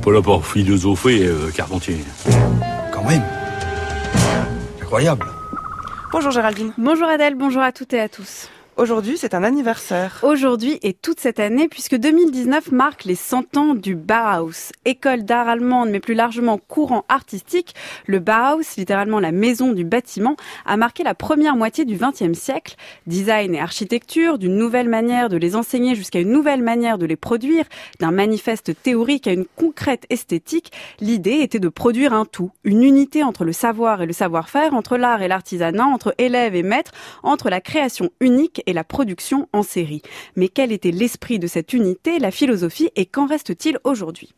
pas là pour philosopher, euh, Carpentier. Quand même. Incroyable. Bonjour Géraldine. Bonjour Adèle, bonjour à toutes et à tous. Aujourd'hui, c'est un anniversaire. Aujourd'hui et toute cette année, puisque 2019 marque les 100 ans du Bauhaus, école d'art allemande, mais plus largement courant artistique. Le Bauhaus, littéralement la maison du bâtiment, a marqué la première moitié du XXe siècle. Design et architecture, d'une nouvelle manière de les enseigner jusqu'à une nouvelle manière de les produire, d'un manifeste théorique à une concrète esthétique, l'idée était de produire un tout, une unité entre le savoir et le savoir-faire, entre l'art et l'artisanat, entre élèves et maîtres, entre la création unique la production en série. Mais quel était l'esprit de cette unité, la philosophie et qu'en reste-t-il aujourd'hui?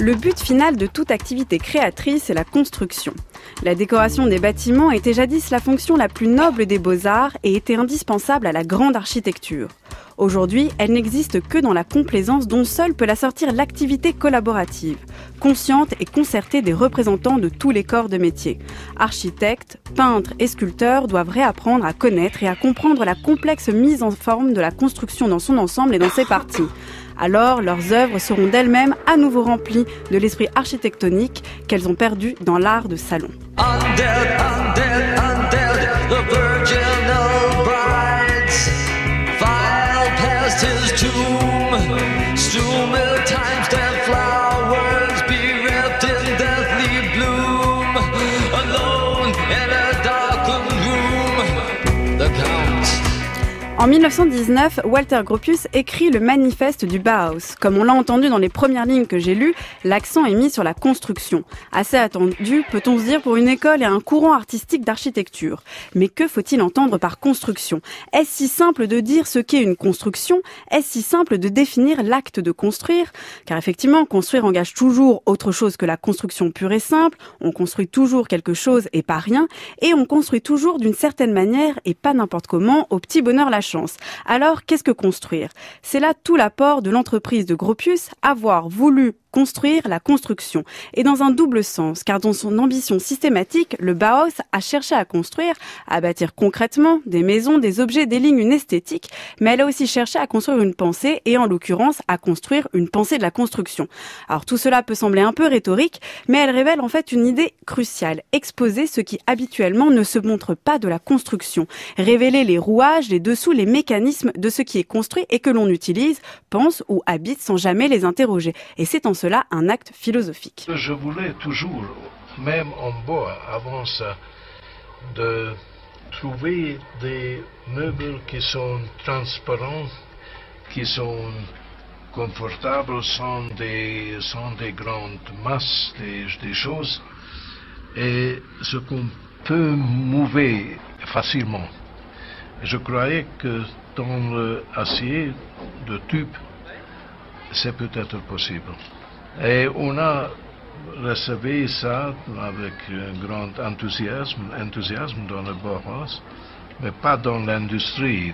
Le but final de toute activité créatrice est la construction. La décoration des bâtiments était jadis la fonction la plus noble des beaux-arts et était indispensable à la grande architecture. Aujourd'hui, elle n'existe que dans la complaisance dont seule peut la sortir l'activité collaborative, consciente et concertée des représentants de tous les corps de métier. Architectes, peintres et sculpteurs doivent réapprendre à connaître et à comprendre la complexe mise en forme de la construction dans son ensemble et dans ses parties alors leurs œuvres seront d'elles-mêmes à nouveau remplies de l'esprit architectonique qu'elles ont perdu dans l'art de salon. En 1919, Walter Gropius écrit le manifeste du Bauhaus. Comme on l'a entendu dans les premières lignes que j'ai lues, l'accent est mis sur la construction. Assez attendu, peut-on se dire, pour une école et un courant artistique d'architecture. Mais que faut-il entendre par construction? Est-ce si simple de dire ce qu'est une construction? Est-ce si simple de définir l'acte de construire? Car effectivement, construire engage toujours autre chose que la construction pure et simple. On construit toujours quelque chose et pas rien. Et on construit toujours d'une certaine manière et pas n'importe comment au petit bonheur la chance. Alors, qu'est-ce que construire? C'est là tout l'apport de l'entreprise de Gropius, avoir voulu construire la construction. Et dans un double sens, car dans son ambition systématique, le Bauhaus a cherché à construire, à bâtir concrètement des maisons, des objets, des lignes, une esthétique, mais elle a aussi cherché à construire une pensée, et en l'occurrence à construire une pensée de la construction. Alors tout cela peut sembler un peu rhétorique, mais elle révèle en fait une idée cruciale, exposer ce qui habituellement ne se montre pas de la construction, révéler les rouages, les dessous, les mécanismes de ce qui est construit et que l'on utilise, pense ou habite sans jamais les interroger. Et c'est en cela un acte philosophique. Je voulais toujours, même en bois, avant ça, de trouver des meubles qui sont transparents, qui sont confortables sans des, grandes masses, des, des choses, et ce qu'on peut mouver facilement. Je croyais que dans l'acier de tube, c'est peut-être possible. Et on a recevé ça avec un grand enthousiasme, enthousiasme dans le Bauhaus, mais pas dans l'industrie.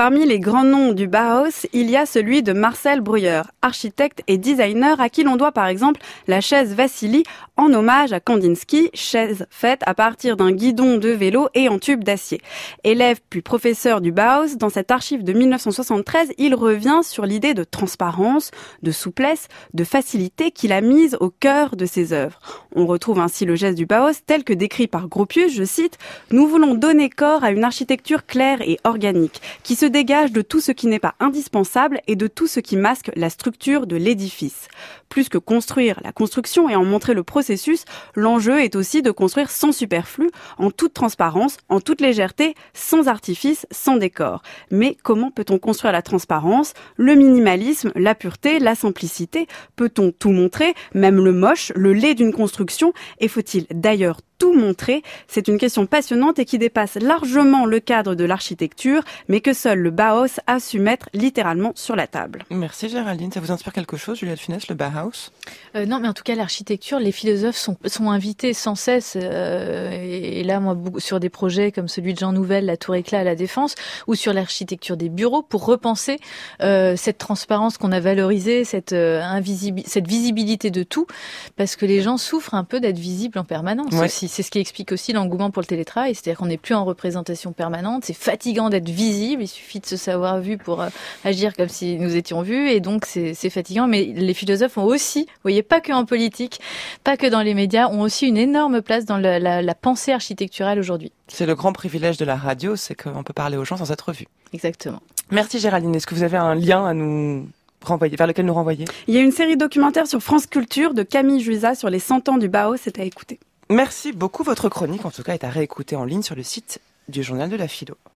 Parmi les grands noms du Bauhaus, il y a celui de Marcel Breuer, architecte et designer à qui l'on doit par exemple la chaise Vassili en hommage à Kandinsky, chaise faite à partir d'un guidon de vélo et en tube d'acier. Élève puis professeur du Bauhaus, dans cette archive de 1973, il revient sur l'idée de transparence, de souplesse, de facilité qu'il a mise au cœur de ses œuvres. On retrouve ainsi le geste du Bauhaus tel que décrit par Gropius, je cite, Nous voulons donner corps à une architecture claire et organique, qui se dégage de tout ce qui n'est pas indispensable et de tout ce qui masque la structure de l'édifice. Plus que construire la construction et en montrer le processus, l'enjeu est aussi de construire sans superflu, en toute transparence, en toute légèreté, sans artifice, sans décor. Mais comment peut-on construire la transparence, le minimalisme, la pureté, la simplicité? Peut-on tout montrer, même le moche, le lait d'une construction? Et faut-il d'ailleurs tout montrer. C'est une question passionnante et qui dépasse largement le cadre de l'architecture, mais que seul le Bauhaus a su mettre littéralement sur la table. Merci Géraldine. Ça vous inspire quelque chose, Juliette Funès, le Bauhaus euh, Non, mais en tout cas, l'architecture, les philosophes sont, sont invités sans cesse. Euh, et, là, moi, sur des projets comme celui de Jean Nouvel, la Tour Éclat à la Défense, ou sur l'architecture des bureaux, pour repenser euh, cette transparence qu'on a valorisée, cette, euh, cette visibilité de tout, parce que les gens souffrent un peu d'être visibles en permanence aussi. C'est ce qui explique aussi l'engouement pour le télétravail, c'est-à-dire qu'on n'est plus en représentation permanente, c'est fatigant d'être visible, il suffit de se savoir vu pour euh, agir comme si nous étions vus, et donc c'est fatigant, mais les philosophes ont aussi, vous voyez, pas que en politique, pas que dans les médias, ont aussi une énorme place dans la, la pensée architecturale aujourd'hui. C'est le grand privilège de la radio, c'est qu'on peut parler aux gens sans être vu. Exactement. Merci Géraldine. Est-ce que vous avez un lien à nous renvoyer, vers lequel nous renvoyer? Il y a une série documentaire sur France Culture de Camille Juisa sur les 100 ans du Bauhaus, c'est à écouter. Merci beaucoup. Votre chronique, en tout cas, est à réécouter en ligne sur le site du Journal de la Philo.